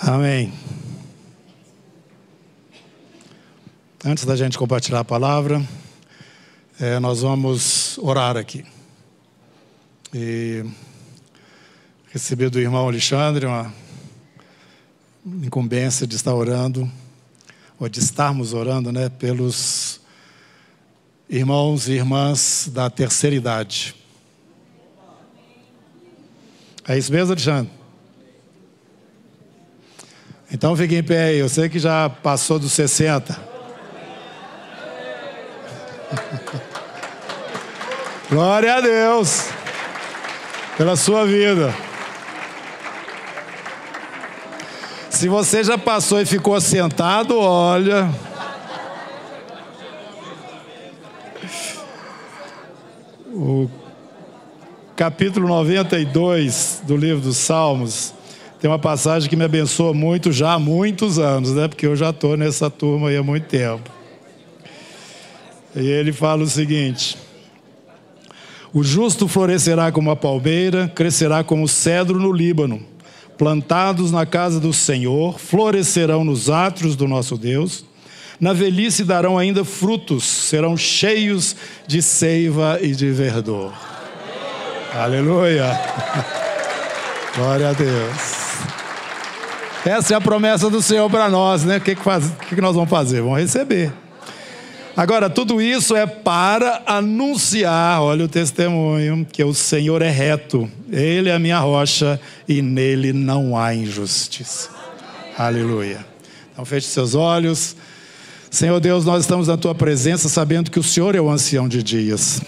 Amém. Antes da gente compartilhar a palavra, é, nós vamos orar aqui. E receber do irmão Alexandre uma incumbência de estar orando, ou de estarmos orando, né, pelos irmãos e irmãs da terceira idade. É isso mesmo, Alexandre? Então fique em pé aí, eu sei que já passou dos 60. Glória a Deus pela sua vida. Se você já passou e ficou sentado, olha. O capítulo 92 do livro dos Salmos tem uma passagem que me abençoa muito já há muitos anos, né? Porque eu já estou nessa turma aí há muito tempo. E ele fala o seguinte: O justo florescerá como a palmeira, crescerá como o cedro no Líbano. Plantados na casa do Senhor, florescerão nos átrios do nosso Deus. Na velhice darão ainda frutos, serão cheios de seiva e de verdor. Aleluia! Glória a Deus. Essa é a promessa do Senhor para nós, né? O que, que, faz, que, que nós vamos fazer? Vamos receber. Agora, tudo isso é para anunciar, olha o testemunho, que o Senhor é reto, Ele é a minha rocha e nele não há injustiça. Aleluia. Então, feche seus olhos. Senhor Deus, nós estamos na tua presença sabendo que o Senhor é o ancião de dias.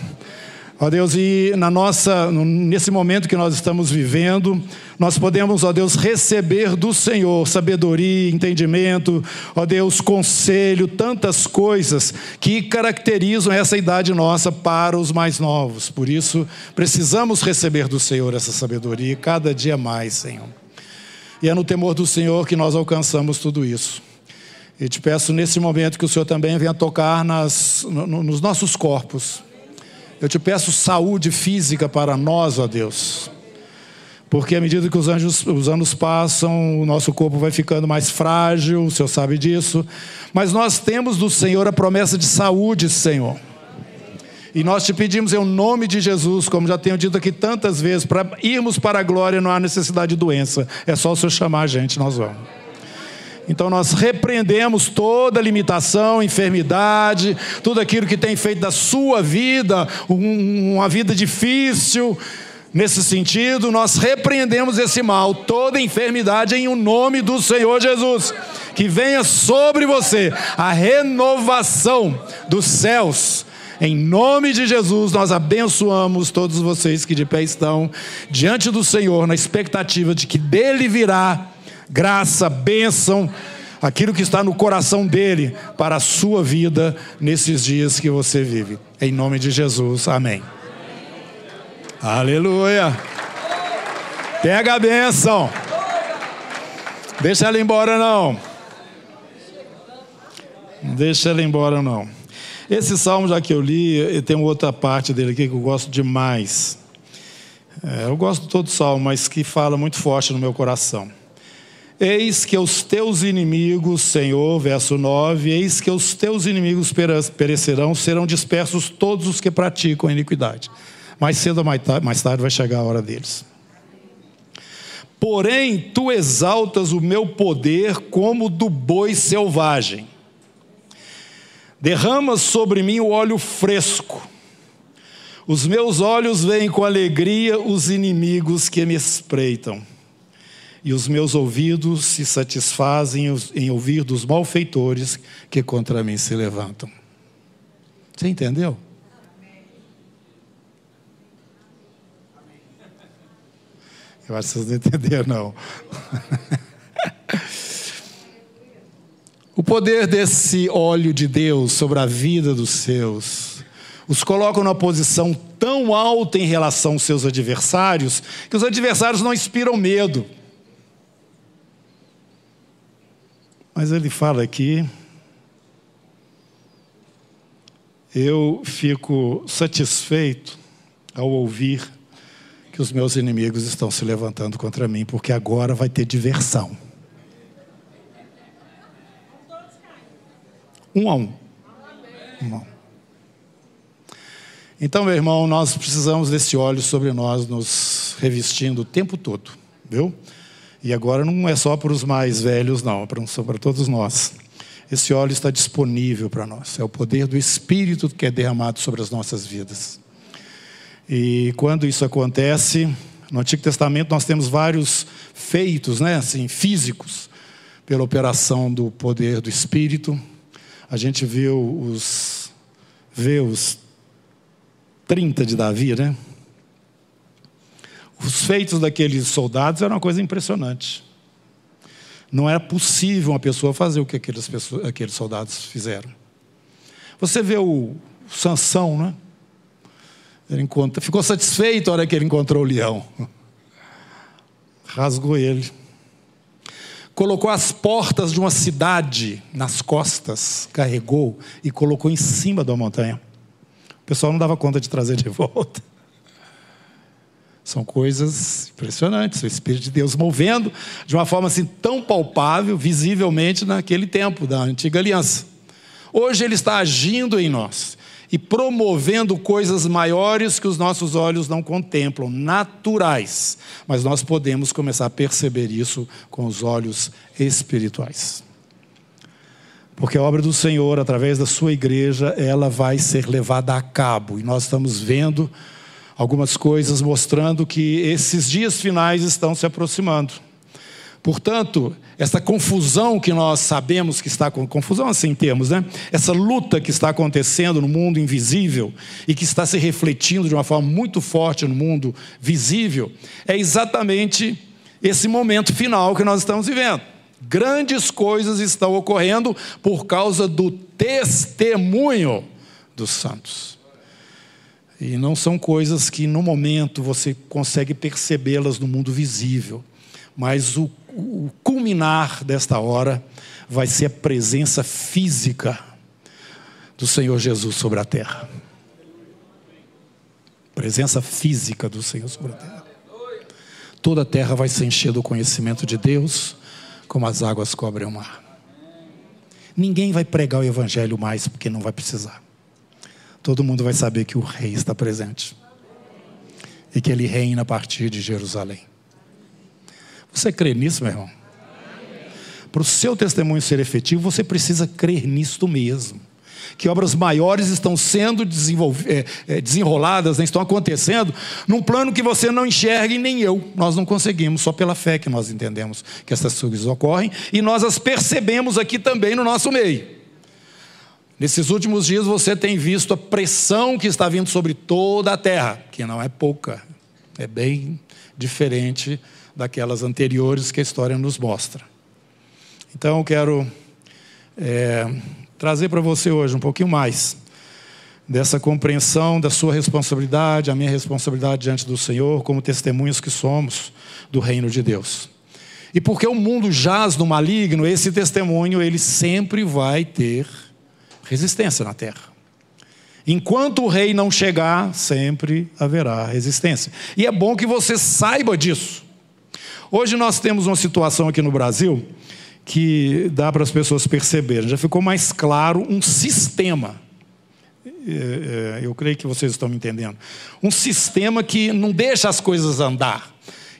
Ó Deus, e na nossa, nesse momento que nós estamos vivendo, nós podemos, ó Deus, receber do Senhor sabedoria, entendimento, ó Deus, conselho, tantas coisas que caracterizam essa idade nossa para os mais novos. Por isso, precisamos receber do Senhor essa sabedoria cada dia mais, Senhor. E é no temor do Senhor que nós alcançamos tudo isso. E te peço nesse momento que o Senhor também venha tocar nas, no, nos nossos corpos eu te peço saúde física para nós, ó Deus. Porque à medida que os, anjos, os anos passam, o nosso corpo vai ficando mais frágil, o Senhor sabe disso. Mas nós temos do Senhor a promessa de saúde, Senhor. E nós te pedimos em nome de Jesus, como já tenho dito aqui tantas vezes, para irmos para a glória não há necessidade de doença. É só o Senhor chamar a gente, nós vamos. Então nós repreendemos toda limitação, enfermidade, tudo aquilo que tem feito da sua vida uma vida difícil. Nesse sentido, nós repreendemos esse mal, toda enfermidade em o nome do Senhor Jesus. Que venha sobre você a renovação dos céus. Em nome de Jesus, nós abençoamos todos vocês que de pé estão diante do Senhor, na expectativa de que dele virá graça, bênção, aquilo que está no coração dele para a sua vida nesses dias que você vive. Em nome de Jesus, amém. Aleluia. Pega a bênção. Deixa ela embora não. Deixa ela embora não. Esse salmo já que eu li, tem outra parte dele aqui que eu gosto demais. É, eu gosto de todo salmo, mas que fala muito forte no meu coração. Eis que os teus inimigos, Senhor, verso 9, eis que os teus inimigos perecerão, serão dispersos todos os que praticam iniquidade. Mais cedo ou mais tarde vai chegar a hora deles. Porém, tu exaltas o meu poder como do boi selvagem. Derramas sobre mim o óleo fresco. Os meus olhos veem com alegria os inimigos que me espreitam e os meus ouvidos se satisfazem em ouvir dos malfeitores que contra mim se levantam. Você entendeu? Eu acho que vocês não entenderam, não. o poder desse óleo de Deus sobre a vida dos seus os colocam numa posição tão alta em relação aos seus adversários que os adversários não inspiram medo. Mas ele fala aqui. Eu fico satisfeito ao ouvir que os meus inimigos estão se levantando contra mim, porque agora vai ter diversão. Um a um. Um a um. Então, meu irmão, nós precisamos desse óleo sobre nós, nos revestindo o tempo todo, viu? E agora não é só para os mais velhos, não, é para todos nós. Esse óleo está disponível para nós. É o poder do Espírito que é derramado sobre as nossas vidas. E quando isso acontece, no Antigo Testamento nós temos vários feitos, né, assim, físicos, pela operação do poder do Espírito. A gente viu os, vê os 30 de Davi, né? Os feitos daqueles soldados eram uma coisa impressionante. Não era possível uma pessoa fazer o que aqueles, aqueles soldados fizeram. Você vê o Sansão, né? Ele encontra, ficou satisfeito na hora que ele encontrou o leão. Rasgou ele. Colocou as portas de uma cidade nas costas, carregou e colocou em cima da montanha pessoal não dava conta de trazer de volta. São coisas impressionantes, o Espírito de Deus movendo de uma forma assim tão palpável, visivelmente naquele tempo da antiga aliança. Hoje ele está agindo em nós e promovendo coisas maiores que os nossos olhos não contemplam, naturais, mas nós podemos começar a perceber isso com os olhos espirituais. Porque a obra do Senhor, através da sua igreja, ela vai ser levada a cabo. E nós estamos vendo algumas coisas mostrando que esses dias finais estão se aproximando. Portanto, essa confusão que nós sabemos que está confusão assim temos, né? Essa luta que está acontecendo no mundo invisível e que está se refletindo de uma forma muito forte no mundo visível, é exatamente esse momento final que nós estamos vivendo. Grandes coisas estão ocorrendo por causa do testemunho dos santos. E não são coisas que no momento você consegue percebê-las no mundo visível, mas o, o culminar desta hora vai ser a presença física do Senhor Jesus sobre a terra. Presença física do Senhor sobre a terra. Toda a terra vai se encher do conhecimento de Deus como as águas cobrem o mar. Ninguém vai pregar o evangelho mais porque não vai precisar. Todo mundo vai saber que o rei está presente e que ele reina a partir de Jerusalém. Você crê nisso, meu irmão? Para o seu testemunho ser efetivo, você precisa crer nisto mesmo que obras maiores estão sendo é, é, desenroladas, né, estão acontecendo, num plano que você não enxerga e nem eu. Nós não conseguimos, só pela fé que nós entendemos que essas coisas ocorrem e nós as percebemos aqui também no nosso meio. Nesses últimos dias você tem visto a pressão que está vindo sobre toda a terra, que não é pouca, é bem diferente daquelas anteriores que a história nos mostra. Então eu quero é, trazer para você hoje um pouquinho mais dessa compreensão da sua responsabilidade, a minha responsabilidade diante do Senhor, como testemunhos que somos do reino de Deus. E porque o mundo jaz no maligno, esse testemunho ele sempre vai ter resistência na terra. Enquanto o rei não chegar, sempre haverá resistência. E é bom que você saiba disso. Hoje nós temos uma situação aqui no Brasil que dá para as pessoas perceberem. Já ficou mais claro um sistema. É, é, eu creio que vocês estão me entendendo. Um sistema que não deixa as coisas andar.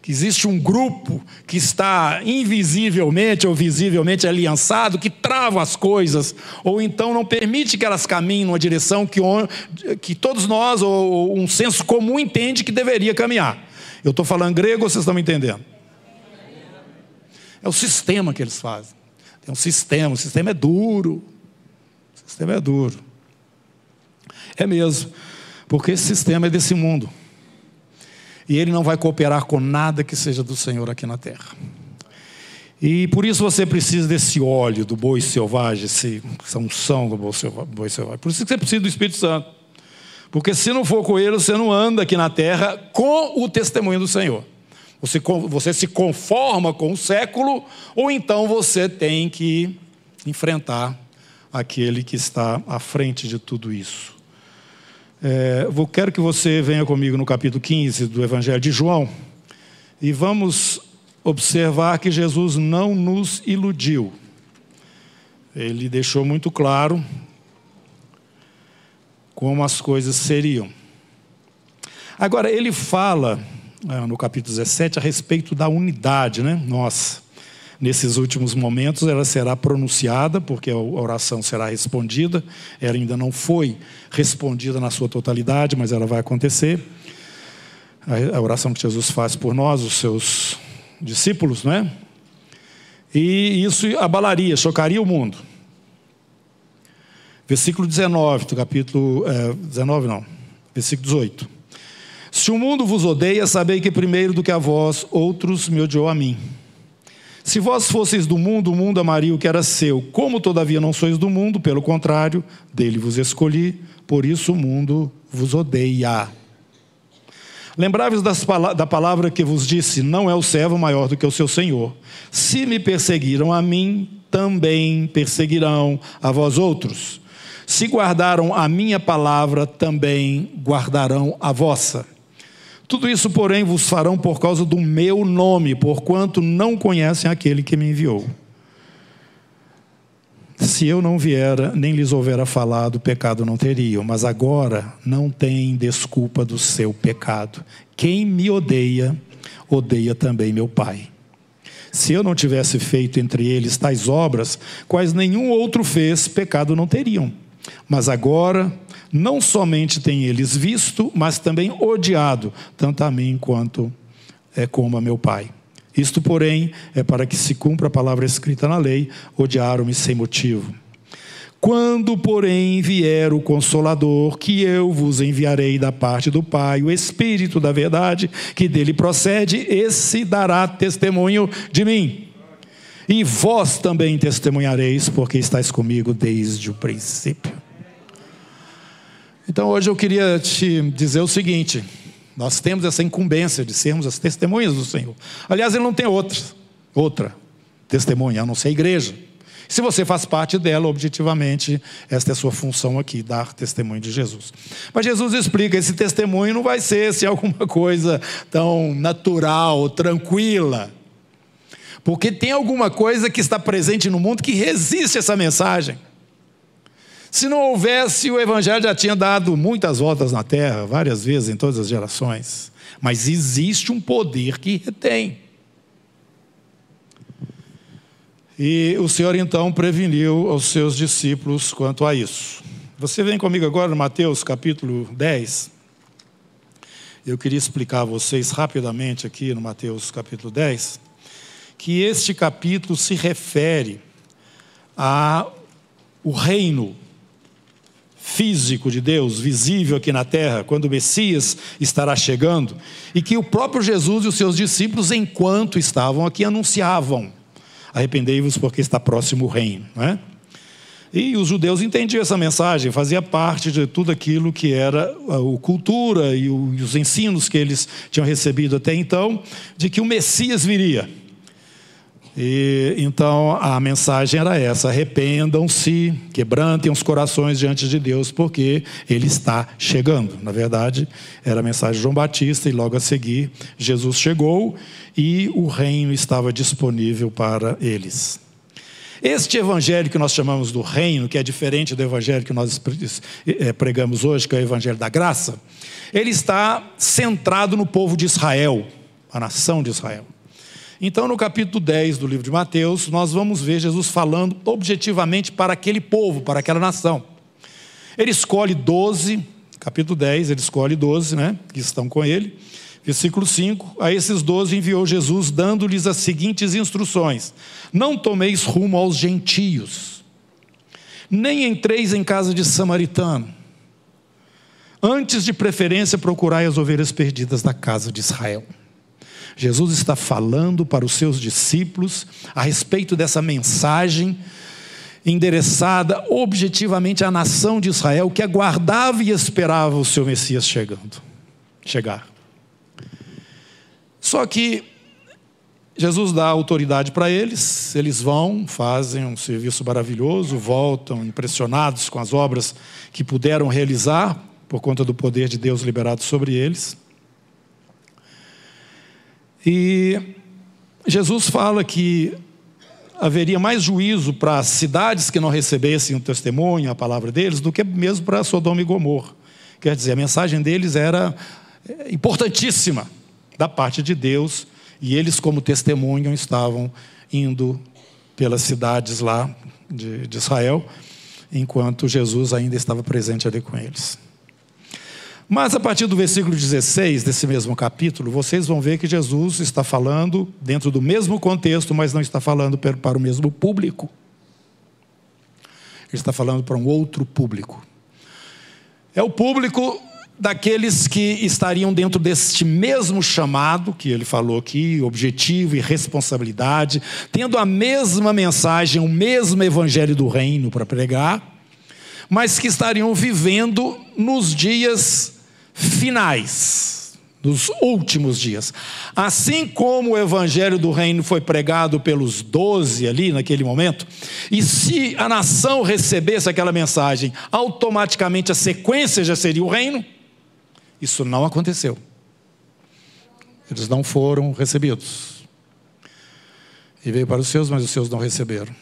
Que existe um grupo que está invisivelmente ou visivelmente aliançado, que trava as coisas, ou então não permite que elas caminhem numa direção que, que todos nós, ou um senso comum, entende que deveria caminhar. Eu estou falando grego vocês estão me entendendo? É o sistema que eles fazem. Tem um sistema, o sistema é duro. O sistema é duro. É mesmo, porque esse sistema é desse mundo. E ele não vai cooperar com nada que seja do Senhor aqui na terra. E por isso você precisa desse óleo do boi selvagem, essa unção do boi selvagem. Por isso que você precisa do Espírito Santo. Porque se não for com ele, você não anda aqui na terra com o testemunho do Senhor. Você, você se conforma com o século, ou então você tem que enfrentar aquele que está à frente de tudo isso. É, vou, quero que você venha comigo no capítulo 15 do Evangelho de João e vamos observar que Jesus não nos iludiu. ele deixou muito claro como as coisas seriam. Agora, ele fala é, no capítulo 17 a respeito da unidade, né? Nossa, nesses últimos momentos ela será pronunciada, porque a oração será respondida. Ela ainda não foi respondida na sua totalidade, mas ela vai acontecer. A oração que Jesus faz por nós, os seus discípulos, não é? E isso abalaria, chocaria o mundo. Versículo 19 do capítulo. É, 19 não, versículo 18. Se o mundo vos odeia, sabei que primeiro do que a vós, outros me odiou a mim. Se vós fosseis do mundo, o mundo amaria o que era seu. Como todavia não sois do mundo, pelo contrário, dele vos escolhi, por isso o mundo vos odeia. Lembrai-vos da palavra que vos disse: Não é o servo maior do que o seu senhor. Se me perseguiram a mim, também perseguirão a vós outros. Se guardaram a minha palavra, também guardarão a vossa. Tudo isso, porém, vos farão por causa do meu nome, porquanto não conhecem aquele que me enviou. Se eu não viera, nem lhes houvera falado, pecado não teriam. Mas agora não tem desculpa do seu pecado. Quem me odeia, odeia também meu Pai. Se eu não tivesse feito entre eles tais obras, quais nenhum outro fez, pecado não teriam. Mas agora, não somente têm eles visto, mas também odiado, tanto a mim quanto é, como a meu Pai. Isto, porém, é para que se cumpra a palavra escrita na lei: odiaram-me sem motivo. Quando, porém, vier o Consolador, que eu vos enviarei da parte do Pai, o Espírito da verdade, que dele procede, esse dará testemunho de mim. E vós também testemunhareis, porque estáis comigo desde o princípio. Então, hoje eu queria te dizer o seguinte: nós temos essa incumbência de sermos as testemunhas do Senhor. Aliás, ele não tem outra, outra testemunha, a não ser a igreja. Se você faz parte dela, objetivamente, esta é a sua função aqui, dar testemunho de Jesus. Mas Jesus explica: esse testemunho não vai ser se alguma coisa tão natural, tranquila. Porque tem alguma coisa que está presente no mundo que resiste a essa mensagem. Se não houvesse, o Evangelho já tinha dado muitas voltas na terra, várias vezes em todas as gerações. Mas existe um poder que retém. E o Senhor então preveniu aos seus discípulos quanto a isso. Você vem comigo agora no Mateus capítulo 10. Eu queria explicar a vocês rapidamente aqui no Mateus capítulo 10 que este capítulo se refere ao reino físico de Deus, visível aqui na terra, quando o Messias estará chegando, e que o próprio Jesus e os seus discípulos, enquanto estavam aqui, anunciavam: arrependei-vos porque está próximo o reino. É? E os judeus entendiam essa mensagem, fazia parte de tudo aquilo que era a cultura e os ensinos que eles tinham recebido até então, de que o Messias viria. E então a mensagem era essa: arrependam-se, quebrantem os corações diante de Deus, porque Ele está chegando. Na verdade, era a mensagem de João Batista, e logo a seguir, Jesus chegou e o reino estava disponível para eles. Este evangelho que nós chamamos do reino, que é diferente do evangelho que nós eh, pregamos hoje, que é o evangelho da graça, ele está centrado no povo de Israel, a nação de Israel. Então, no capítulo 10 do livro de Mateus, nós vamos ver Jesus falando objetivamente para aquele povo, para aquela nação. Ele escolhe 12, capítulo 10, ele escolhe 12, né, que estão com ele. Versículo 5: A esses doze enviou Jesus, dando-lhes as seguintes instruções: Não tomeis rumo aos gentios, nem entreis em casa de samaritano. Antes de preferência, procurai as ovelhas perdidas da casa de Israel. Jesus está falando para os seus discípulos a respeito dessa mensagem endereçada objetivamente à nação de Israel que aguardava e esperava o seu Messias chegando, chegar. Só que Jesus dá autoridade para eles, eles vão, fazem um serviço maravilhoso, voltam impressionados com as obras que puderam realizar por conta do poder de Deus liberado sobre eles. E Jesus fala que haveria mais juízo para as cidades que não recebessem o testemunho, a palavra deles, do que mesmo para Sodoma e Gomorra. Quer dizer, a mensagem deles era é, importantíssima da parte de Deus, e eles, como testemunho, estavam indo pelas cidades lá de, de Israel, enquanto Jesus ainda estava presente ali com eles. Mas a partir do versículo 16 desse mesmo capítulo, vocês vão ver que Jesus está falando dentro do mesmo contexto, mas não está falando para o mesmo público. Ele está falando para um outro público. É o público daqueles que estariam dentro deste mesmo chamado que ele falou aqui, objetivo e responsabilidade, tendo a mesma mensagem, o mesmo evangelho do reino para pregar, mas que estariam vivendo nos dias finais, nos últimos dias. Assim como o evangelho do reino foi pregado pelos doze ali naquele momento, e se a nação recebesse aquela mensagem, automaticamente a sequência já seria o reino, isso não aconteceu. Eles não foram recebidos. E veio para os seus, mas os seus não receberam.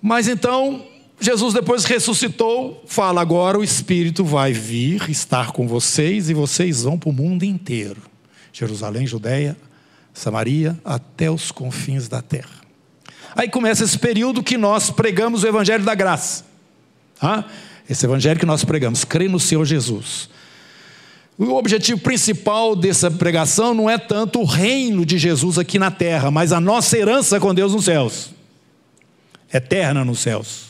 Mas então, Jesus depois ressuscitou, fala agora o Espírito vai vir estar com vocês e vocês vão para o mundo inteiro. Jerusalém, Judéia, Samaria, até os confins da terra. Aí começa esse período que nós pregamos o Evangelho da Graça. Ah, esse Evangelho que nós pregamos, crê no Senhor Jesus. O objetivo principal dessa pregação não é tanto o reino de Jesus aqui na terra, mas a nossa herança com Deus nos céus eterna nos céus.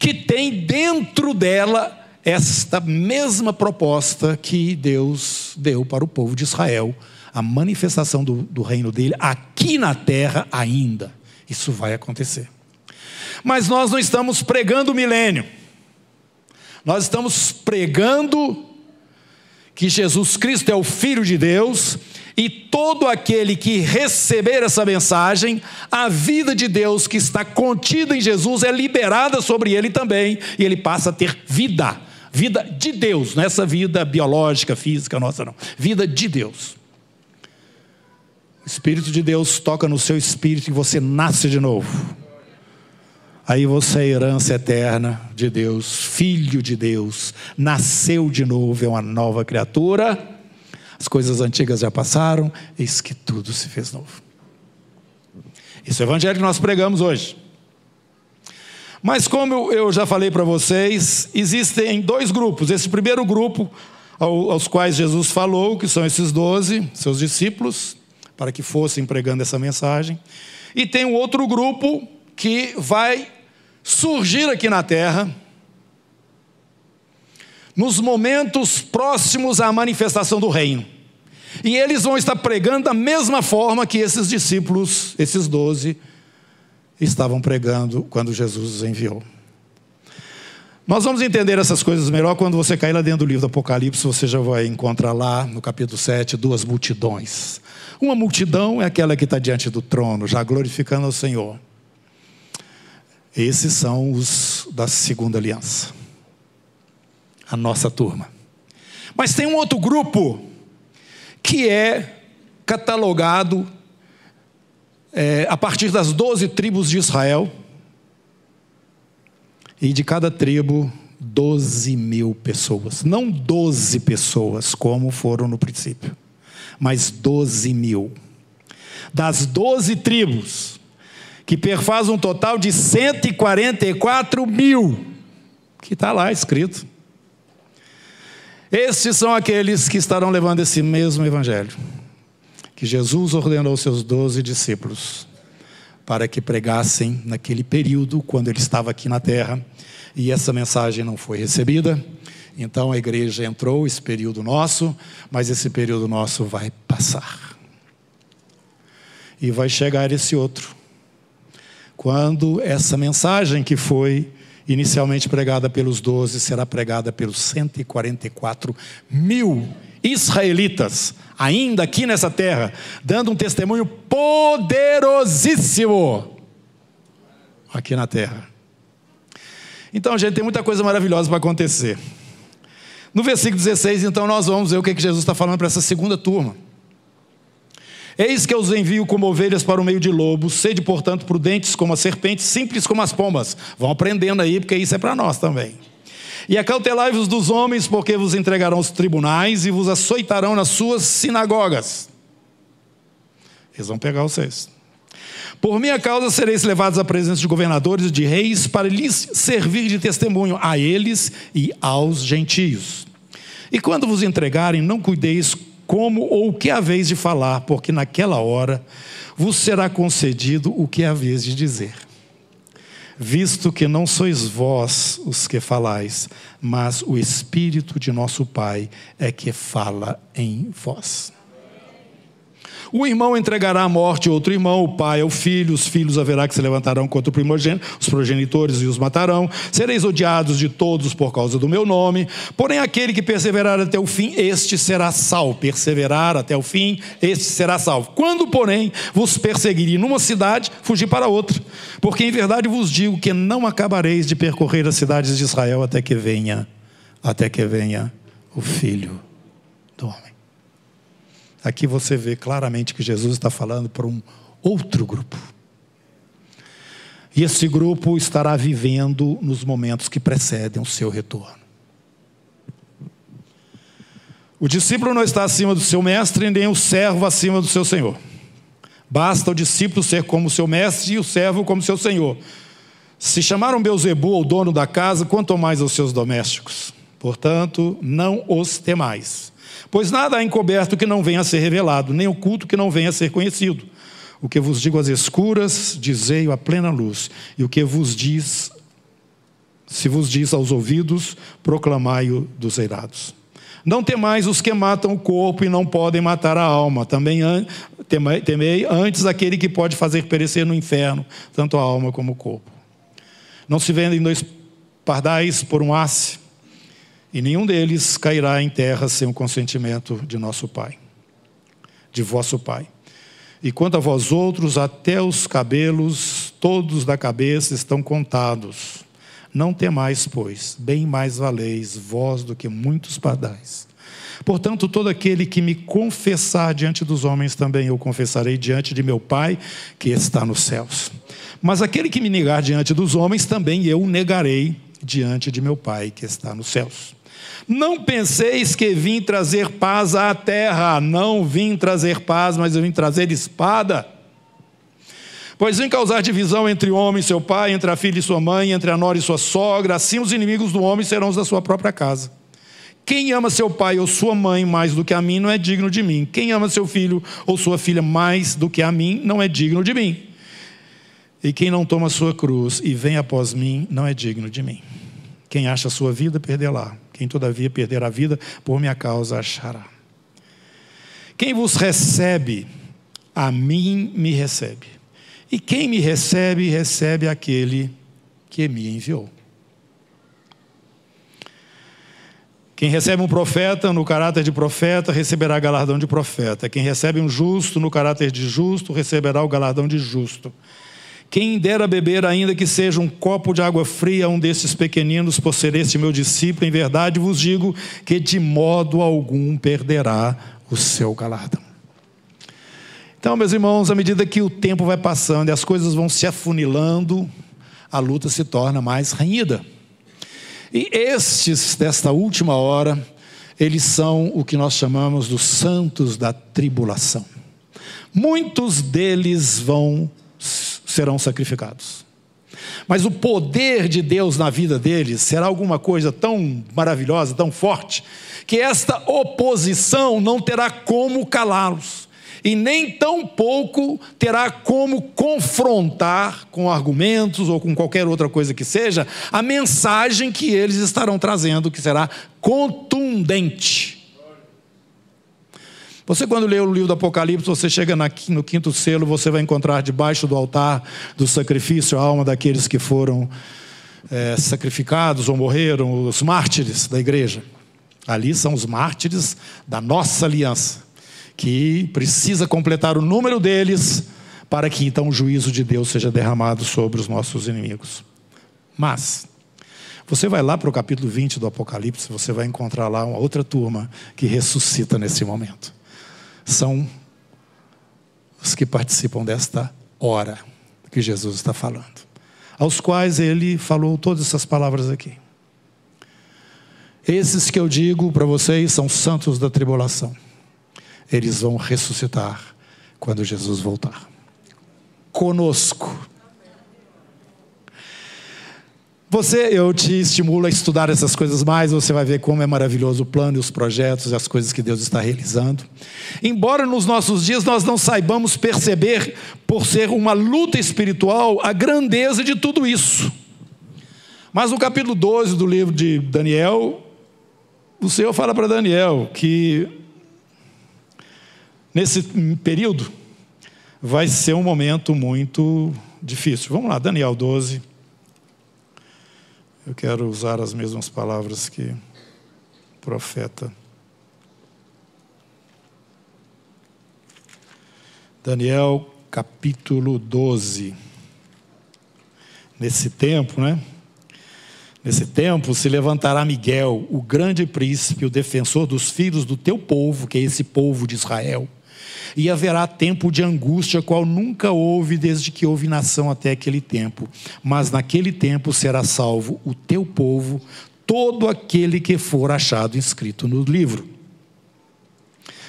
Que tem dentro dela esta mesma proposta que Deus deu para o povo de Israel, a manifestação do, do reino dele aqui na terra ainda. Isso vai acontecer. Mas nós não estamos pregando o milênio, nós estamos pregando que Jesus Cristo é o Filho de Deus e todo aquele que receber essa mensagem, a vida de Deus que está contida em Jesus é liberada sobre ele também, e ele passa a ter vida. Vida de Deus, não é essa vida biológica, física nossa, não. Vida de Deus. O Espírito de Deus toca no seu espírito e você nasce de novo. Aí você é herança eterna de Deus, filho de Deus, nasceu de novo, é uma nova criatura as coisas antigas já passaram, eis que tudo se fez novo. Esse é o evangelho que nós pregamos hoje. Mas como eu já falei para vocês, existem dois grupos. Esse primeiro grupo, aos quais Jesus falou, que são esses doze, seus discípulos, para que fossem pregando essa mensagem. E tem um outro grupo que vai surgir aqui na terra, nos momentos próximos à manifestação do reino. E eles vão estar pregando da mesma forma que esses discípulos, esses doze, estavam pregando quando Jesus os enviou. Nós vamos entender essas coisas melhor quando você cair lá dentro do livro do Apocalipse, você já vai encontrar lá no capítulo 7 duas multidões. Uma multidão é aquela que está diante do trono, já glorificando ao Senhor. Esses são os da segunda aliança a nossa turma. Mas tem um outro grupo que é catalogado é, a partir das doze tribos de Israel, e de cada tribo, doze mil pessoas. Não doze pessoas, como foram no princípio, mas doze mil. Das doze tribos, que perfaz um total de 144 mil, que está lá escrito. Estes são aqueles que estarão levando esse mesmo evangelho que Jesus ordenou aos seus doze discípulos para que pregassem naquele período quando ele estava aqui na terra e essa mensagem não foi recebida. Então a igreja entrou esse período nosso, mas esse período nosso vai passar. E vai chegar esse outro. Quando essa mensagem que foi inicialmente pregada pelos doze, será pregada pelos 144 mil israelitas, ainda aqui nessa terra, dando um testemunho poderosíssimo aqui na terra. Então, gente, tem muita coisa maravilhosa para acontecer. No versículo 16, então, nós vamos ver o que, Jesus está falando para essa segunda turma. Eis que eu os envio como ovelhas para o meio de lobos, sede, portanto, prudentes como as serpentes, simples como as pombas. Vão aprendendo aí, porque isso é para nós também. E acautelai-vos dos homens, porque vos entregarão aos tribunais e vos açoitarão nas suas sinagogas. Eles vão pegar vocês. Por minha causa sereis levados à presença de governadores e de reis para lhes servir de testemunho a eles e aos gentios. E quando vos entregarem, não cuideis como ou o que haveis de falar, porque naquela hora vos será concedido o que haveis de dizer. Visto que não sois vós os que falais, mas o Espírito de nosso Pai é que fala em vós. O irmão entregará à morte outro irmão, o pai ao filho, os filhos haverá que se levantarão contra o primogênito, os progenitores e os matarão. Sereis odiados de todos por causa do meu nome. Porém, aquele que perseverar até o fim, este será salvo. Perseverar até o fim, este será salvo. Quando, porém, vos perseguirem numa cidade, fugi para outra. Porque em verdade vos digo que não acabareis de percorrer as cidades de Israel até que venha, até que venha o filho do homem. Aqui você vê claramente que Jesus está falando para um outro grupo. E esse grupo estará vivendo nos momentos que precedem o seu retorno. O discípulo não está acima do seu mestre, nem o servo acima do seu senhor. Basta o discípulo ser como seu mestre e o servo como seu senhor. Se chamaram Beuzebu ao dono da casa, quanto mais aos seus domésticos. Portanto, não os temais Pois nada há encoberto que não venha a ser revelado, nem oculto que não venha a ser conhecido. O que vos digo às escuras, dizei-o à plena luz, e o que vos diz, se vos diz aos ouvidos, proclamai-o dos eirados. Não temais os que matam o corpo e não podem matar a alma. Também temei antes aquele que pode fazer perecer no inferno, tanto a alma como o corpo. Não se vendem dois pardais por um asse, e nenhum deles cairá em terra sem o consentimento de nosso Pai, de vosso Pai. E quanto a vós outros, até os cabelos todos da cabeça estão contados. Não temais, pois, bem mais valeis vós do que muitos pardais. Portanto, todo aquele que me confessar diante dos homens, também eu confessarei diante de meu Pai que está nos céus. Mas aquele que me negar diante dos homens, também eu negarei diante de meu Pai que está nos céus. Não penseis que vim trazer paz à terra, não vim trazer paz, mas eu vim trazer espada. Pois vim causar divisão entre o homem e seu pai, entre a filha e sua mãe, entre a nora e sua sogra, assim os inimigos do homem serão os da sua própria casa. Quem ama seu pai ou sua mãe mais do que a mim não é digno de mim. Quem ama seu filho ou sua filha mais do que a mim não é digno de mim. E quem não toma sua cruz e vem após mim não é digno de mim. Quem acha sua vida, perdê-la. Quem todavia perder a vida, por minha causa achará. Quem vos recebe, a mim me recebe. E quem me recebe, recebe aquele que me enviou. Quem recebe um profeta no caráter de profeta, receberá galardão de profeta. Quem recebe um justo no caráter de justo, receberá o galardão de justo. Quem dera beber, ainda que seja um copo de água fria, um desses pequeninos, por ser este meu discípulo, em verdade vos digo que de modo algum perderá o seu galardão. Então, meus irmãos, à medida que o tempo vai passando e as coisas vão se afunilando, a luta se torna mais renhida. E estes, desta última hora, eles são o que nós chamamos dos santos da tribulação. Muitos deles vão serão sacrificados. Mas o poder de Deus na vida deles será alguma coisa tão maravilhosa, tão forte, que esta oposição não terá como calá-los, e nem tão pouco terá como confrontar com argumentos ou com qualquer outra coisa que seja a mensagem que eles estarão trazendo, que será contundente. Você, quando lê o livro do Apocalipse, você chega no quinto selo, você vai encontrar debaixo do altar do sacrifício a alma daqueles que foram é, sacrificados ou morreram, os mártires da igreja. Ali são os mártires da nossa aliança, que precisa completar o número deles para que então o juízo de Deus seja derramado sobre os nossos inimigos. Mas, você vai lá para o capítulo 20 do Apocalipse, você vai encontrar lá uma outra turma que ressuscita nesse momento são os que participam desta hora que Jesus está falando, aos quais ele falou todas essas palavras aqui. Esses que eu digo para vocês são santos da tribulação. Eles vão ressuscitar quando Jesus voltar. Conosco. Você, eu te estimulo a estudar essas coisas mais, você vai ver como é maravilhoso o plano e os projetos e as coisas que Deus está realizando. Embora nos nossos dias nós não saibamos perceber, por ser uma luta espiritual, a grandeza de tudo isso. Mas no capítulo 12 do livro de Daniel, o Senhor fala para Daniel que nesse período vai ser um momento muito difícil. Vamos lá, Daniel 12. Eu quero usar as mesmas palavras que o profeta. Daniel capítulo 12. Nesse tempo, né? Nesse tempo se levantará Miguel, o grande príncipe, o defensor dos filhos do teu povo, que é esse povo de Israel e haverá tempo de angústia, qual nunca houve desde que houve nação até aquele tempo. Mas naquele tempo será salvo o teu povo, todo aquele que for achado inscrito no livro.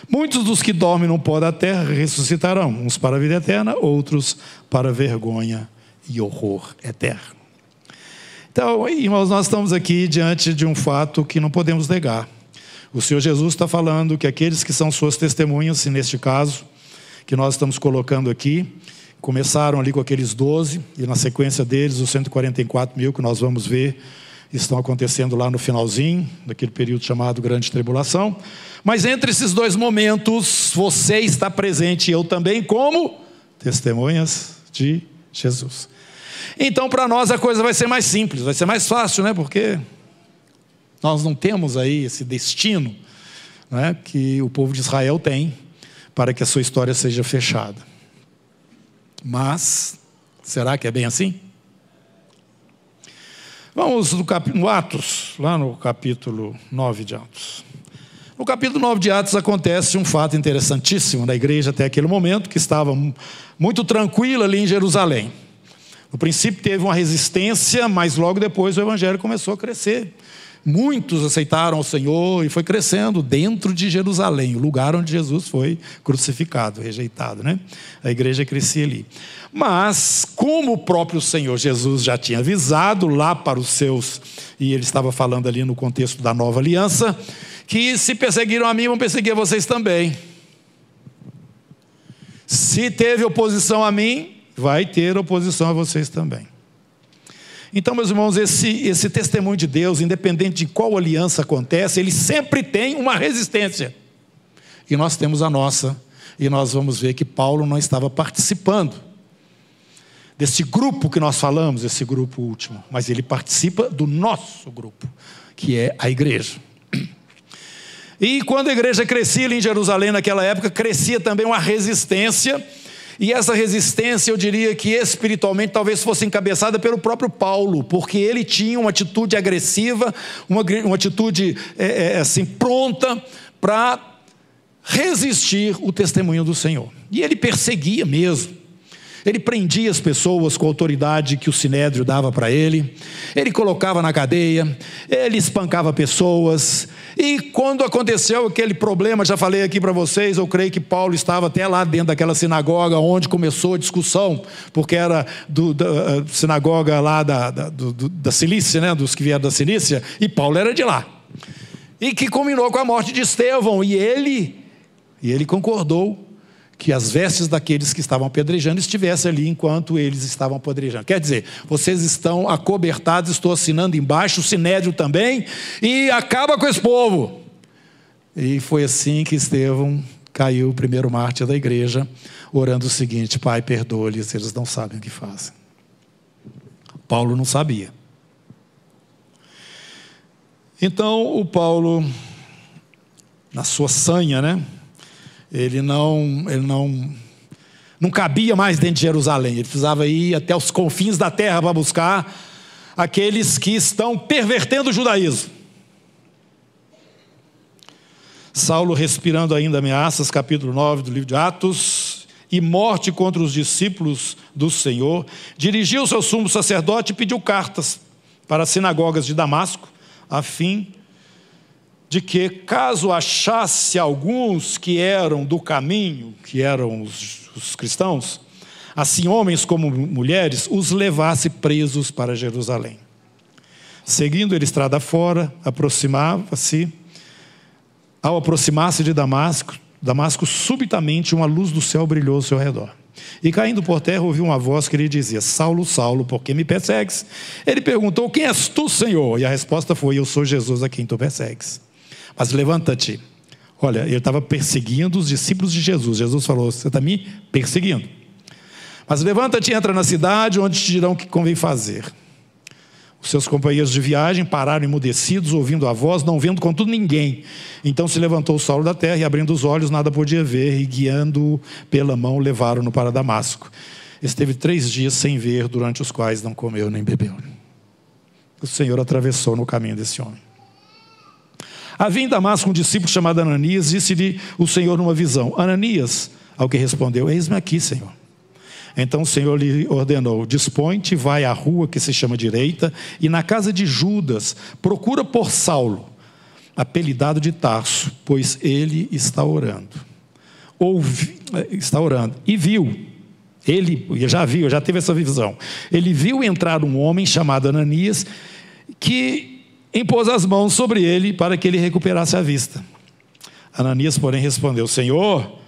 Muitos dos que dormem no pó da terra ressuscitarão, uns para a vida eterna, outros para vergonha e horror eterno. Então, irmãos, nós estamos aqui diante de um fato que não podemos negar. O Senhor Jesus está falando que aqueles que são suas testemunhas, neste caso, que nós estamos colocando aqui, começaram ali com aqueles 12, e na sequência deles, os 144 mil que nós vamos ver, estão acontecendo lá no finalzinho, daquele período chamado Grande Tribulação. Mas entre esses dois momentos, você está presente, eu também, como testemunhas de Jesus. Então, para nós, a coisa vai ser mais simples, vai ser mais fácil, né? Porque nós não temos aí esse destino né, que o povo de Israel tem para que a sua história seja fechada. Mas, será que é bem assim? Vamos no, cap... no Atos, lá no capítulo 9 de Atos. No capítulo 9 de Atos acontece um fato interessantíssimo na igreja até aquele momento, que estava muito tranquila ali em Jerusalém. No princípio teve uma resistência, mas logo depois o evangelho começou a crescer. Muitos aceitaram o Senhor e foi crescendo dentro de Jerusalém, o lugar onde Jesus foi crucificado, rejeitado, né? A igreja crescia ali. Mas, como o próprio Senhor Jesus já tinha avisado lá para os seus, e ele estava falando ali no contexto da nova aliança, que se perseguiram a mim, vão perseguir vocês também. Se teve oposição a mim, vai ter oposição a vocês também. Então, meus irmãos, esse, esse testemunho de Deus, independente de qual aliança acontece, ele sempre tem uma resistência. E nós temos a nossa, e nós vamos ver que Paulo não estava participando desse grupo que nós falamos, esse grupo último, mas ele participa do nosso grupo, que é a igreja. E quando a igreja crescia ali em Jerusalém naquela época, crescia também uma resistência e essa resistência, eu diria que espiritualmente talvez fosse encabeçada pelo próprio Paulo, porque ele tinha uma atitude agressiva, uma, uma atitude é, é, assim pronta para resistir o testemunho do Senhor. E ele perseguia mesmo. Ele prendia as pessoas com a autoridade que o sinédrio dava para ele, ele colocava na cadeia, ele espancava pessoas, e quando aconteceu aquele problema, já falei aqui para vocês, eu creio que Paulo estava até lá dentro daquela sinagoga onde começou a discussão, porque era do, da sinagoga lá da, da, do, da Cilícia, né, dos que vieram da Cilícia, e Paulo era de lá. E que combinou com a morte de Estevão, e ele, e ele concordou que as vestes daqueles que estavam apedrejando estivessem ali enquanto eles estavam apedrejando. Quer dizer, vocês estão acobertados, estou assinando embaixo, o sinédrio também, e acaba com esse povo. E foi assim que Estevão caiu o primeiro mártir da igreja, orando o seguinte: Pai, perdoa-lhes, eles não sabem o que fazem. Paulo não sabia. Então, o Paulo, na sua sanha, né? Ele não, ele não, não cabia mais dentro de Jerusalém. Ele precisava ir até os confins da terra para buscar aqueles que estão pervertendo o judaísmo. Saulo respirando ainda ameaças, capítulo 9 do livro de Atos, e morte contra os discípulos do Senhor, dirigiu-se ao sumo sacerdote e pediu cartas para as sinagogas de Damasco, a fim de que, caso achasse alguns que eram do caminho, que eram os, os cristãos, assim homens como mulheres, os levasse presos para Jerusalém. Seguindo ele estrada fora, aproximava-se. Ao aproximar-se de Damasco, Damasco, subitamente uma luz do céu brilhou ao seu redor. E caindo por terra, ouviu uma voz que lhe dizia: Saulo, Saulo, por que me persegues? Ele perguntou: Quem és tu, Senhor? E a resposta foi: Eu sou Jesus a quem tu persegues. Mas levanta-te. Olha, ele estava perseguindo os discípulos de Jesus. Jesus falou: Você está me perseguindo. Mas levanta-te e entra na cidade, onde te dirão o que convém fazer. Os seus companheiros de viagem pararam emudecidos, ouvindo a voz, não vendo contudo ninguém. Então se levantou Saulo da terra e, abrindo os olhos, nada podia ver, e guiando-o pela mão, levaram-no para Damasco. Esteve três dias sem ver, durante os quais não comeu nem bebeu. O Senhor atravessou no caminho desse homem. Havia em Damasco um discípulo chamado Ananias, disse-lhe o Senhor numa visão: Ananias, ao que respondeu: Eis-me aqui, Senhor. Então o Senhor lhe ordenou: Dispõe-te, vai à rua que se chama direita, e na casa de Judas, procura por Saulo, apelidado de Tarso, pois ele está orando. Ouvi, está orando. E viu, ele já viu, já teve essa visão. Ele viu entrar um homem chamado Ananias, que impôs as mãos sobre ele para que ele recuperasse a vista. Ananias, porém, respondeu: Senhor,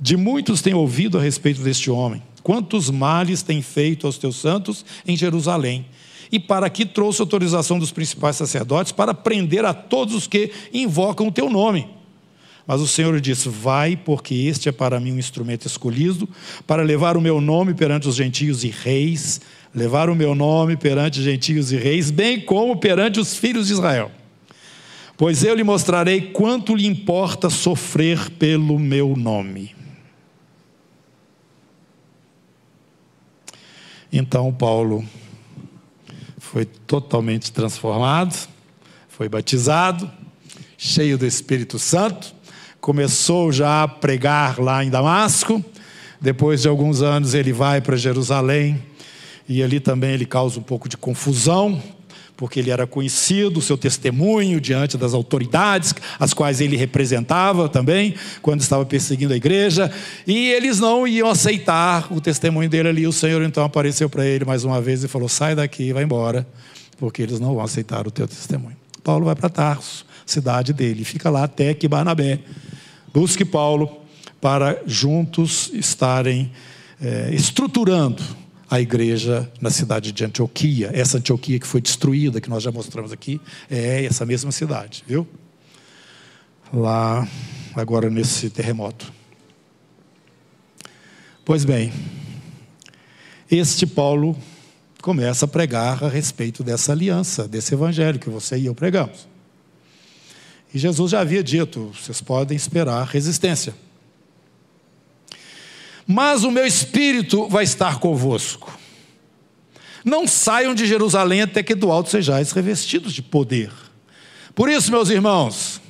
de muitos tenho ouvido a respeito deste homem quantos males tem feito aos teus santos em Jerusalém. E para aqui trouxe autorização dos principais sacerdotes para prender a todos os que invocam o teu nome. Mas o Senhor disse: Vai, porque este é para mim um instrumento escolhido para levar o meu nome perante os gentios e reis, levar o meu nome perante gentios e reis, bem como perante os filhos de Israel. Pois eu lhe mostrarei quanto lhe importa sofrer pelo meu nome. Então Paulo foi totalmente transformado, foi batizado, cheio do Espírito Santo, começou já a pregar lá em Damasco. Depois de alguns anos ele vai para Jerusalém e ali também ele causa um pouco de confusão, porque ele era conhecido, seu testemunho diante das autoridades, as quais ele representava também, quando estava perseguindo a igreja, e eles não iam aceitar o testemunho dele ali. O Senhor então apareceu para ele mais uma vez e falou: sai daqui, vai embora, porque eles não vão aceitar o teu testemunho. Paulo vai para Tarso, cidade dele, fica lá até que Barnabé busque Paulo para juntos estarem é, estruturando a igreja na cidade de Antioquia. Essa Antioquia que foi destruída, que nós já mostramos aqui, é essa mesma cidade, viu? Lá, agora nesse terremoto. Pois bem, este Paulo começa a pregar a respeito dessa aliança, desse evangelho que você e eu pregamos. E Jesus já havia dito: vocês podem esperar resistência mas o meu espírito vai estar convosco. Não saiam de Jerusalém até que do alto sejais revestidos de poder. Por isso, meus irmãos,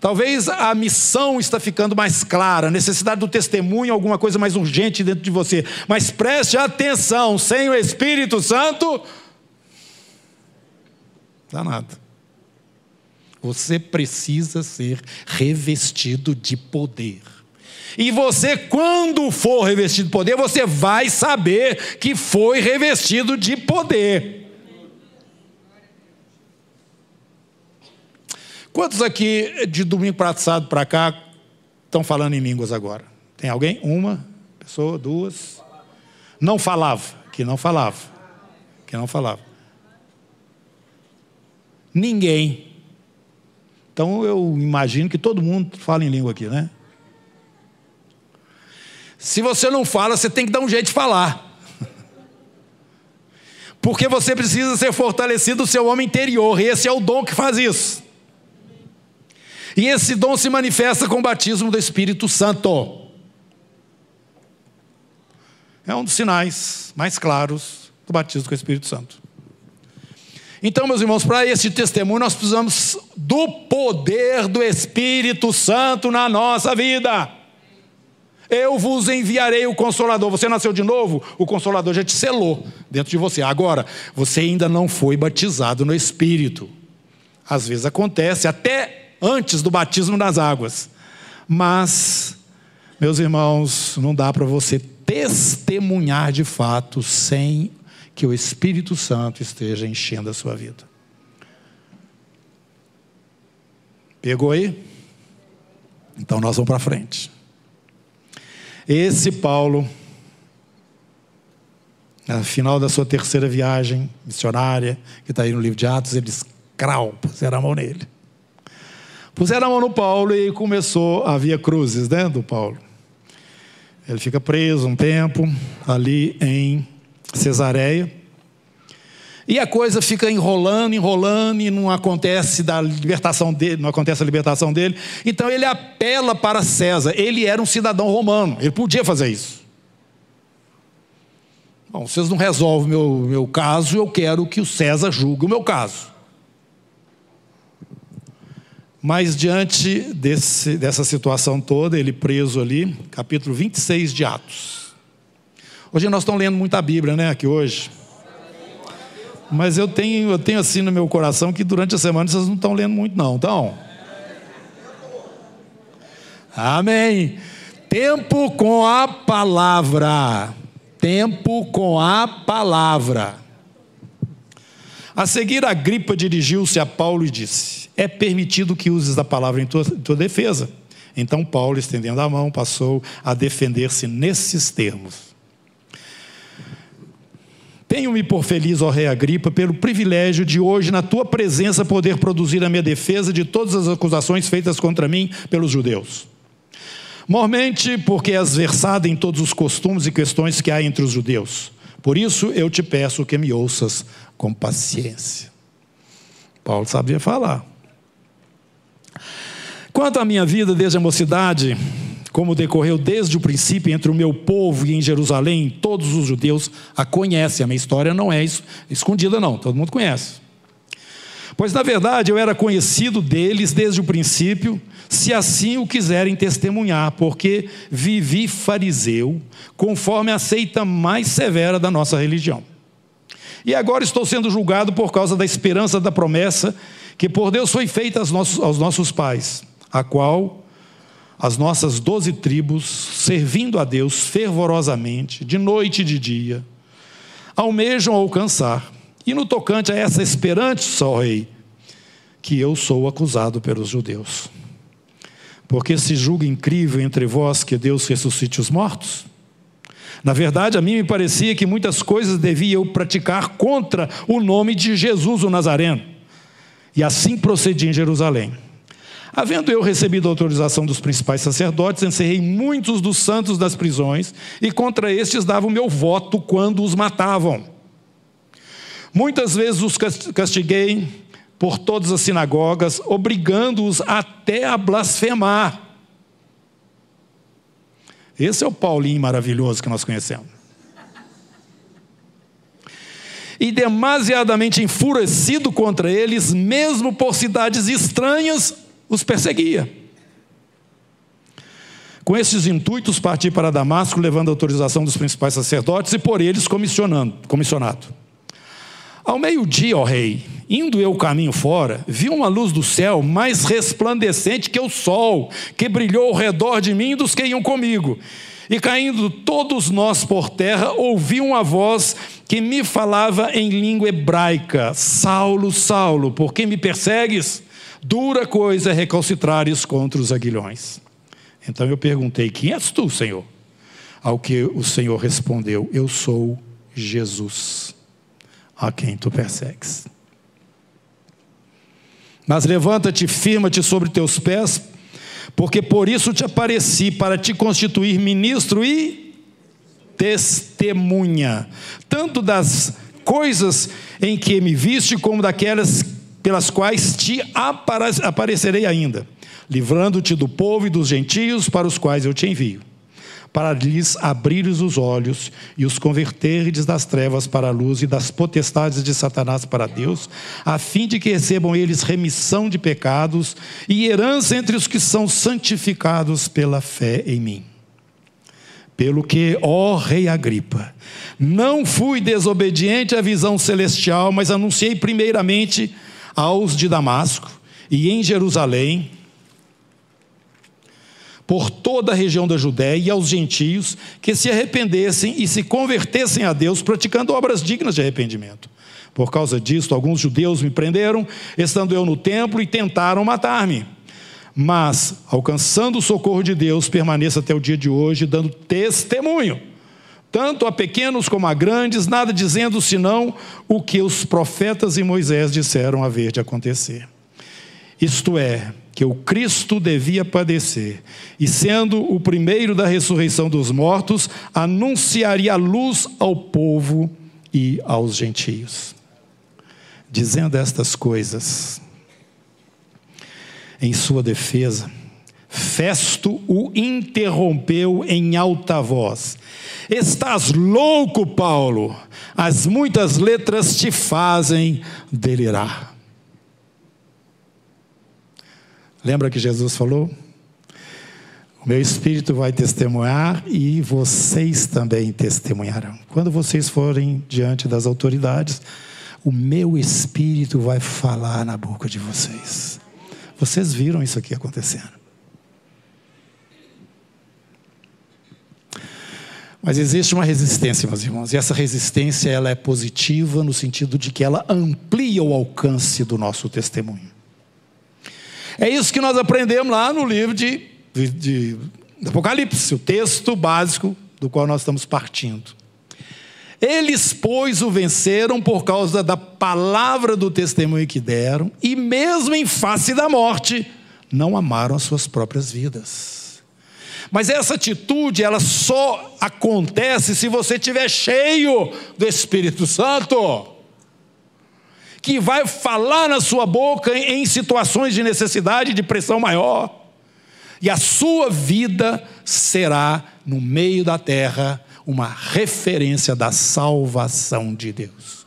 talvez a missão está ficando mais clara, a necessidade do testemunho, alguma coisa mais urgente dentro de você. Mas preste atenção, sem o Espírito Santo, dá nada. Você precisa ser revestido de poder. E você, quando for revestido de poder, você vai saber que foi revestido de poder. Quantos aqui de domingo passado para cá estão falando em línguas agora? Tem alguém? Uma pessoa, duas? Não falava, que não falava, que não falava. Ninguém. Então eu imagino que todo mundo fala em língua aqui, né? Se você não fala, você tem que dar um jeito de falar. Porque você precisa ser fortalecido o seu homem interior, e esse é o dom que faz isso. E esse dom se manifesta com o batismo do Espírito Santo. É um dos sinais mais claros do batismo com o Espírito Santo. Então, meus irmãos, para esse testemunho, nós precisamos do poder do Espírito Santo na nossa vida. Eu vos enviarei o consolador. Você nasceu de novo, o consolador já te selou dentro de você. Agora, você ainda não foi batizado no Espírito. Às vezes acontece, até antes do batismo nas águas. Mas, meus irmãos, não dá para você testemunhar de fato sem que o Espírito Santo esteja enchendo a sua vida. Pegou aí? Então nós vamos para frente. Esse Paulo, no final da sua terceira viagem missionária, que está aí no livro de Atos, eles crau, puseram a mão nele. Puseram a mão no Paulo e começou a via cruzes, né, do Paulo. Ele fica preso um tempo ali em Cesareia. E a coisa fica enrolando, enrolando e não acontece da libertação dele, não acontece a libertação dele. Então ele apela para César. Ele era um cidadão romano, ele podia fazer isso. Bom, vocês não resolvem meu, meu caso, eu quero que o César julgue o meu caso. Mas diante desse, dessa situação toda, ele preso ali, capítulo 26 de Atos. Hoje nós estamos lendo muita Bíblia, né, aqui hoje. Mas eu tenho, eu tenho assim no meu coração que durante a semana vocês não estão lendo muito, não, então. Amém. Tempo com a palavra. Tempo com a palavra. A seguir, a gripa dirigiu-se a Paulo e disse: É permitido que uses a palavra em tua, em tua defesa. Então Paulo, estendendo a mão, passou a defender-se nesses termos. Tenho-me por feliz, ó Rei Agripa, pelo privilégio de hoje, na tua presença, poder produzir a minha defesa de todas as acusações feitas contra mim pelos judeus. Mormente, porque és versado em todos os costumes e questões que há entre os judeus. Por isso eu te peço que me ouças com paciência. Paulo sabia falar. Quanto à minha vida desde a mocidade, como decorreu desde o princípio entre o meu povo e em Jerusalém, todos os judeus a conhecem. A minha história não é escondida, não, todo mundo conhece. Pois, na verdade, eu era conhecido deles desde o princípio, se assim o quiserem testemunhar, porque vivi fariseu, conforme a seita mais severa da nossa religião. E agora estou sendo julgado por causa da esperança da promessa que por Deus foi feita aos nossos, aos nossos pais, a qual as nossas doze tribos, servindo a Deus fervorosamente, de noite e de dia, almejam alcançar. E no tocante a essa esperança, ó Rei, que eu sou acusado pelos judeus. Porque se julga incrível entre vós que Deus ressuscite os mortos? Na verdade, a mim me parecia que muitas coisas devia eu praticar contra o nome de Jesus o Nazareno. E assim procedi em Jerusalém. Havendo eu recebido a autorização dos principais sacerdotes, encerrei muitos dos santos das prisões e contra estes dava o meu voto quando os matavam. Muitas vezes os castiguei por todas as sinagogas, obrigando-os até a blasfemar. Esse é o Paulinho maravilhoso que nós conhecemos. E demasiadamente enfurecido contra eles, mesmo por cidades estranhas, os perseguia. Com esses intuitos, parti para Damasco, levando a autorização dos principais sacerdotes e por eles comissionando, comissionado. Ao meio-dia, ó rei, indo eu caminho fora, vi uma luz do céu mais resplandecente que o sol, que brilhou ao redor de mim e dos que iam comigo. E caindo todos nós por terra, ouvi uma voz que me falava em língua hebraica: Saulo, Saulo, por que me persegues? Dura coisa é recalcitrares contra os aguilhões. Então eu perguntei: Quem és tu, Senhor? Ao que o Senhor respondeu: Eu sou Jesus, a quem tu persegues. Mas levanta-te, firma-te sobre teus pés, porque por isso te apareci, para te constituir ministro e testemunha, tanto das coisas em que me viste, como daquelas pelas quais te aparecerei ainda, livrando-te do povo e dos gentios para os quais eu te envio, para lhes abrires os olhos e os converteres das trevas para a luz e das potestades de Satanás para Deus, a fim de que recebam eles remissão de pecados e herança entre os que são santificados pela fé em mim. Pelo que, ó Rei Agripa, não fui desobediente à visão celestial, mas anunciei primeiramente aos de Damasco e em Jerusalém, por toda a região da Judéia e aos gentios que se arrependessem e se convertessem a Deus, praticando obras dignas de arrependimento. Por causa disto, alguns judeus me prenderam, estando eu no templo, e tentaram matar-me. Mas, alcançando o socorro de Deus, permaneço até o dia de hoje, dando testemunho, tanto a pequenos como a grandes, nada dizendo senão o que os profetas e Moisés disseram haver de acontecer. Isto é, que o Cristo devia padecer, e sendo o primeiro da ressurreição dos mortos, anunciaria a luz ao povo e aos gentios. Dizendo estas coisas, em sua defesa, Festo o interrompeu em alta voz: Estás louco, Paulo? As muitas letras te fazem delirar. Lembra que Jesus falou? O meu espírito vai testemunhar e vocês também testemunharão. Quando vocês forem diante das autoridades, o meu espírito vai falar na boca de vocês. Vocês viram isso aqui acontecendo. Mas existe uma resistência, meus irmãos, e essa resistência ela é positiva no sentido de que ela amplia o alcance do nosso testemunho. É isso que nós aprendemos lá no livro de, de, de Apocalipse, o texto básico do qual nós estamos partindo. Eles, pois, o venceram por causa da palavra do testemunho que deram, e mesmo em face da morte, não amaram as suas próprias vidas. Mas essa atitude, ela só acontece se você estiver cheio do Espírito Santo que vai falar na sua boca em situações de necessidade, de pressão maior. E a sua vida será, no meio da terra, uma referência da salvação de Deus.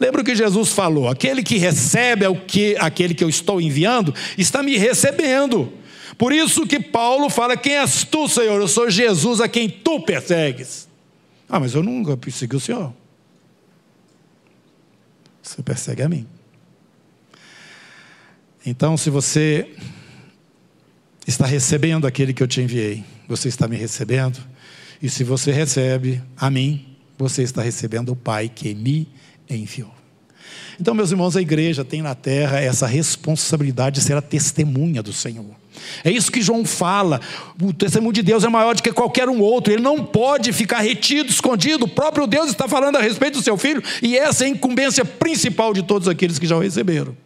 Lembra o que Jesus falou: aquele que recebe é o que aquele que eu estou enviando está me recebendo. Por isso que Paulo fala: Quem és tu, Senhor? Eu sou Jesus a quem tu persegues. Ah, mas eu nunca persegui o Senhor. Você persegue a mim. Então, se você está recebendo aquele que eu te enviei, você está me recebendo. E se você recebe a mim, você está recebendo o Pai que me enviou. Então, meus irmãos, a igreja tem na terra essa responsabilidade de ser a testemunha do Senhor. É isso que João fala. O testemunho de Deus é maior do que qualquer um outro. Ele não pode ficar retido, escondido. O próprio Deus está falando a respeito do seu filho, e essa é a incumbência principal de todos aqueles que já o receberam.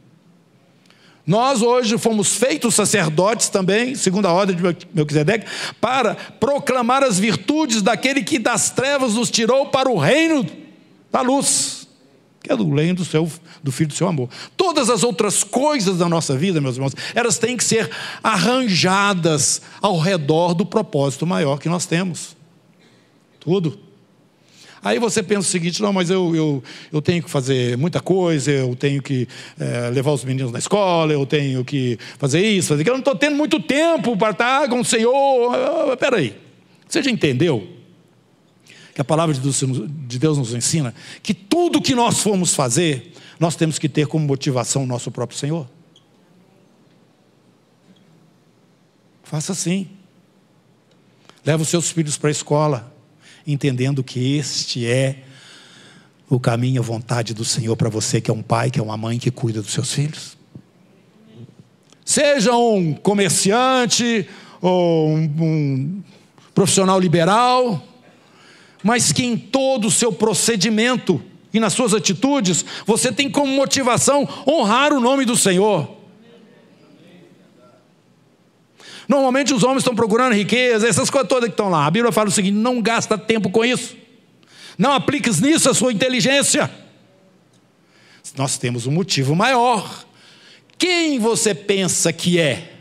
Nós hoje fomos feitos sacerdotes também, segundo a ordem de Melquisedeque, para proclamar as virtudes daquele que das trevas nos tirou para o reino da luz que é do reino do, seu, do Filho do seu amor. Todas as outras coisas da nossa vida, meus irmãos, elas têm que ser arranjadas ao redor do propósito maior que nós temos. Tudo. Aí você pensa o seguinte: não, mas eu, eu, eu tenho que fazer muita coisa, eu tenho que é, levar os meninos na escola, eu tenho que fazer isso, fazer aquilo. Eu não estou tendo muito tempo para estar com o Senhor. Espera aí. Você já entendeu que a palavra de Deus nos ensina, que tudo que nós formos fazer, nós temos que ter como motivação o nosso próprio Senhor. Faça assim. Leva os seus filhos para a escola, entendendo que este é o caminho, a vontade do Senhor para você, que é um pai, que é uma mãe que cuida dos seus filhos. Seja um comerciante ou um, um profissional liberal, mas que em todo o seu procedimento e nas suas atitudes, você tem como motivação honrar o nome do Senhor. Normalmente os homens estão procurando riqueza, essas coisas todas que estão lá. A Bíblia fala o seguinte: não gasta tempo com isso. Não apliques nisso a sua inteligência. Nós temos um motivo maior. Quem você pensa que é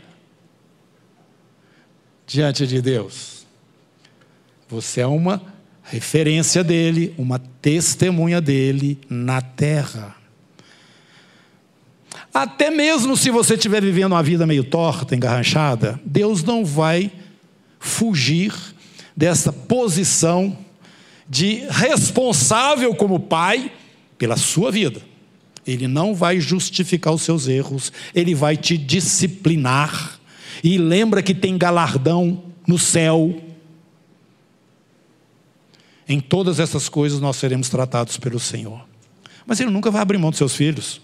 diante de Deus? Você é uma referência dele, uma testemunha dele na terra. Até mesmo se você estiver vivendo uma vida meio torta, engarranchada, Deus não vai fugir dessa posição de responsável como pai pela sua vida. Ele não vai justificar os seus erros, ele vai te disciplinar. E lembra que tem galardão no céu. Em todas essas coisas nós seremos tratados pelo Senhor. Mas ele nunca vai abrir mão dos seus filhos.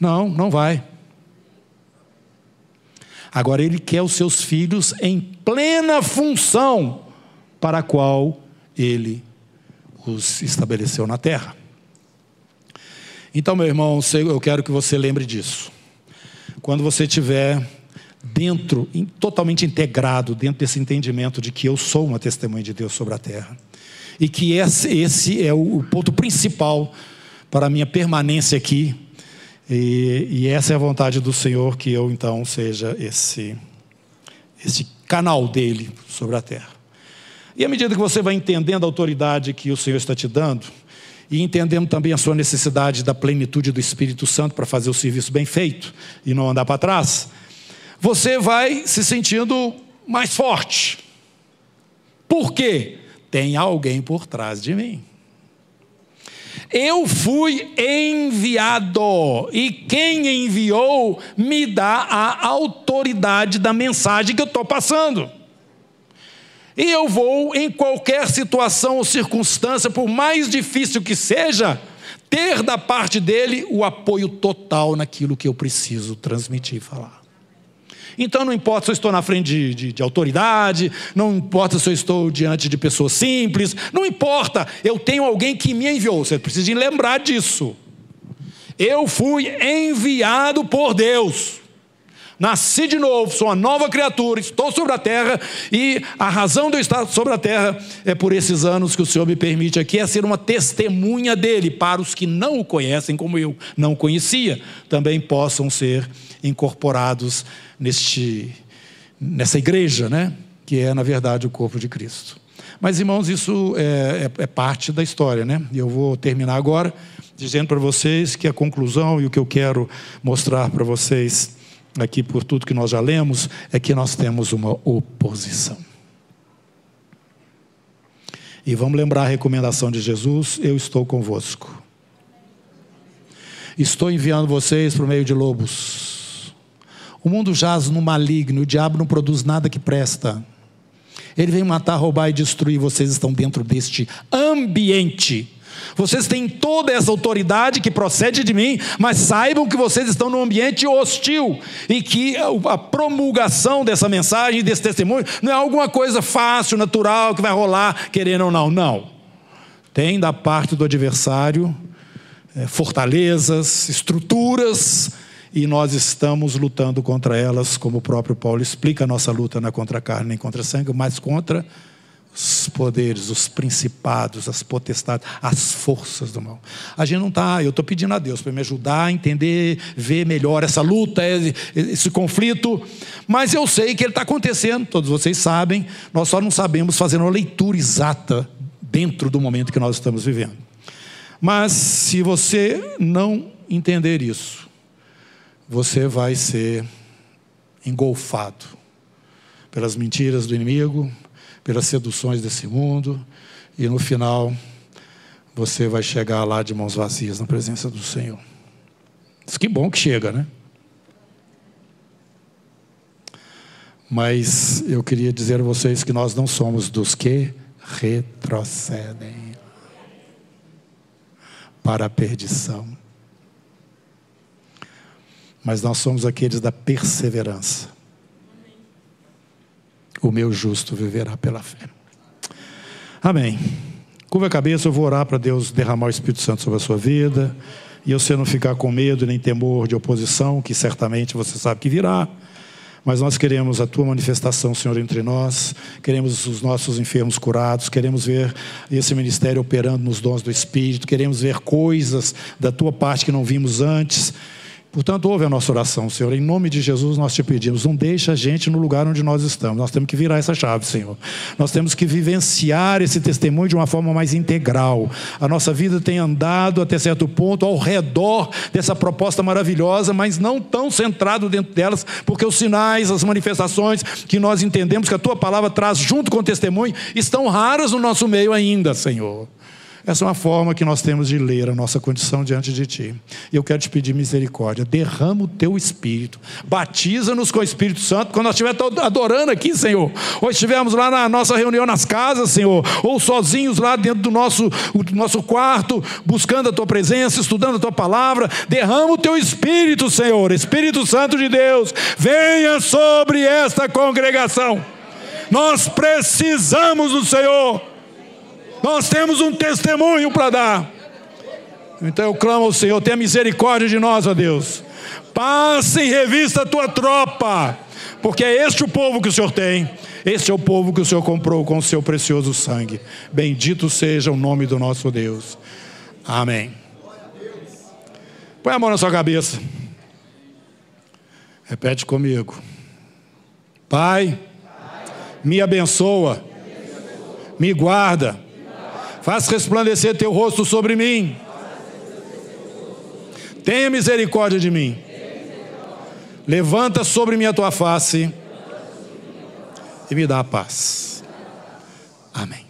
Não, não vai. Agora ele quer os seus filhos em plena função para a qual ele os estabeleceu na terra. Então, meu irmão, eu quero que você lembre disso. Quando você estiver dentro, totalmente integrado dentro desse entendimento de que eu sou uma testemunha de Deus sobre a terra, e que esse, esse é o ponto principal para a minha permanência aqui, e, e, essa é a vontade do Senhor que eu então seja esse, esse canal dele sobre a terra. E à medida que você vai entendendo a autoridade que o Senhor está te dando, e entendendo também a sua necessidade da plenitude do Espírito Santo para fazer o serviço bem feito e não andar para trás, você vai se sentindo mais forte. Por quê? Tem alguém por trás de mim. Eu fui enviado, e quem enviou me dá a autoridade da mensagem que eu estou passando. E eu vou, em qualquer situação ou circunstância, por mais difícil que seja, ter da parte dele o apoio total naquilo que eu preciso transmitir e falar. Então não importa se eu estou na frente de, de, de, autoridade, não importa se eu estou diante de pessoas simples, não importa, eu tenho alguém que me enviou, você precisa lembrar disso. Eu fui enviado por Deus. Nasci de novo, sou uma nova criatura, estou sobre a terra e a razão de eu estar sobre a terra é por esses anos que o Senhor me permite aqui, é ser uma testemunha dele para os que não o conhecem, como eu não conhecia, também possam ser incorporados neste, nessa igreja, né? que é, na verdade, o corpo de Cristo. Mas, irmãos, isso é, é, é parte da história, né? E eu vou terminar agora dizendo para vocês que a conclusão e o que eu quero mostrar para vocês aqui por tudo que nós já lemos, é que nós temos uma oposição. E vamos lembrar a recomendação de Jesus: Eu estou convosco. Estou enviando vocês por meio de lobos. O mundo jaz no maligno, o diabo não produz nada que presta. Ele vem matar, roubar e destruir. Vocês estão dentro deste ambiente vocês têm toda essa autoridade que procede de mim, mas saibam que vocês estão num ambiente hostil e que a promulgação dessa mensagem, desse testemunho, não é alguma coisa fácil, natural, que vai rolar, querendo ou não. Não. Tem da parte do adversário é, fortalezas, estruturas, e nós estamos lutando contra elas, como o próprio Paulo explica, a nossa luta não é contra a carne nem contra sangue, mas contra os poderes, os principados, as potestades, as forças do mal. A gente não está, eu estou pedindo a Deus para me ajudar a entender, ver melhor essa luta, esse conflito, mas eu sei que ele está acontecendo, todos vocês sabem, nós só não sabemos fazer uma leitura exata dentro do momento que nós estamos vivendo. Mas se você não entender isso, você vai ser engolfado pelas mentiras do inimigo, pelas seduções desse mundo, e no final você vai chegar lá de mãos vazias na presença do Senhor. Mas que bom que chega, né? Mas eu queria dizer a vocês que nós não somos dos que retrocedem para a perdição. Mas nós somos aqueles da perseverança o meu justo viverá pela fé. Amém. Curva a cabeça, eu vou orar para Deus derramar o Espírito Santo sobre a sua vida. E você não ficar com medo nem temor de oposição, que certamente você sabe que virá. Mas nós queremos a tua manifestação, Senhor, entre nós. Queremos os nossos enfermos curados. Queremos ver esse ministério operando nos dons do Espírito. Queremos ver coisas da tua parte que não vimos antes Portanto, ouve a nossa oração, Senhor. Em nome de Jesus, nós te pedimos. Não deixa a gente no lugar onde nós estamos. Nós temos que virar essa chave, Senhor. Nós temos que vivenciar esse testemunho de uma forma mais integral. A nossa vida tem andado até certo ponto ao redor dessa proposta maravilhosa, mas não tão centrado dentro delas, porque os sinais, as manifestações que nós entendemos que a tua palavra traz junto com o testemunho estão raras no nosso meio ainda, Senhor. Essa é uma forma que nós temos de ler a nossa condição diante de Ti. E eu quero te pedir misericórdia. Derrama o Teu Espírito. Batiza-nos com o Espírito Santo. Quando nós estivermos adorando aqui, Senhor. Ou estivermos lá na nossa reunião nas casas, Senhor. Ou sozinhos lá dentro do nosso, do nosso quarto, buscando a Tua presença, estudando a Tua palavra. Derrama o Teu Espírito, Senhor. Espírito Santo de Deus. Venha sobre esta congregação. Nós precisamos do Senhor. Nós temos um testemunho para dar. Então eu clamo ao Senhor, tenha misericórdia de nós, ó Deus. Passe em revista a tua tropa, porque é este o povo que o Senhor tem. Este é o povo que o Senhor comprou com o seu precioso sangue. Bendito seja o nome do nosso Deus. Amém. Põe a mão na sua cabeça. Repete comigo. Pai, me abençoa, me guarda Faz resplandecer teu rosto sobre mim. Tenha misericórdia de mim. Levanta sobre mim a tua face e me dá a paz. Amém.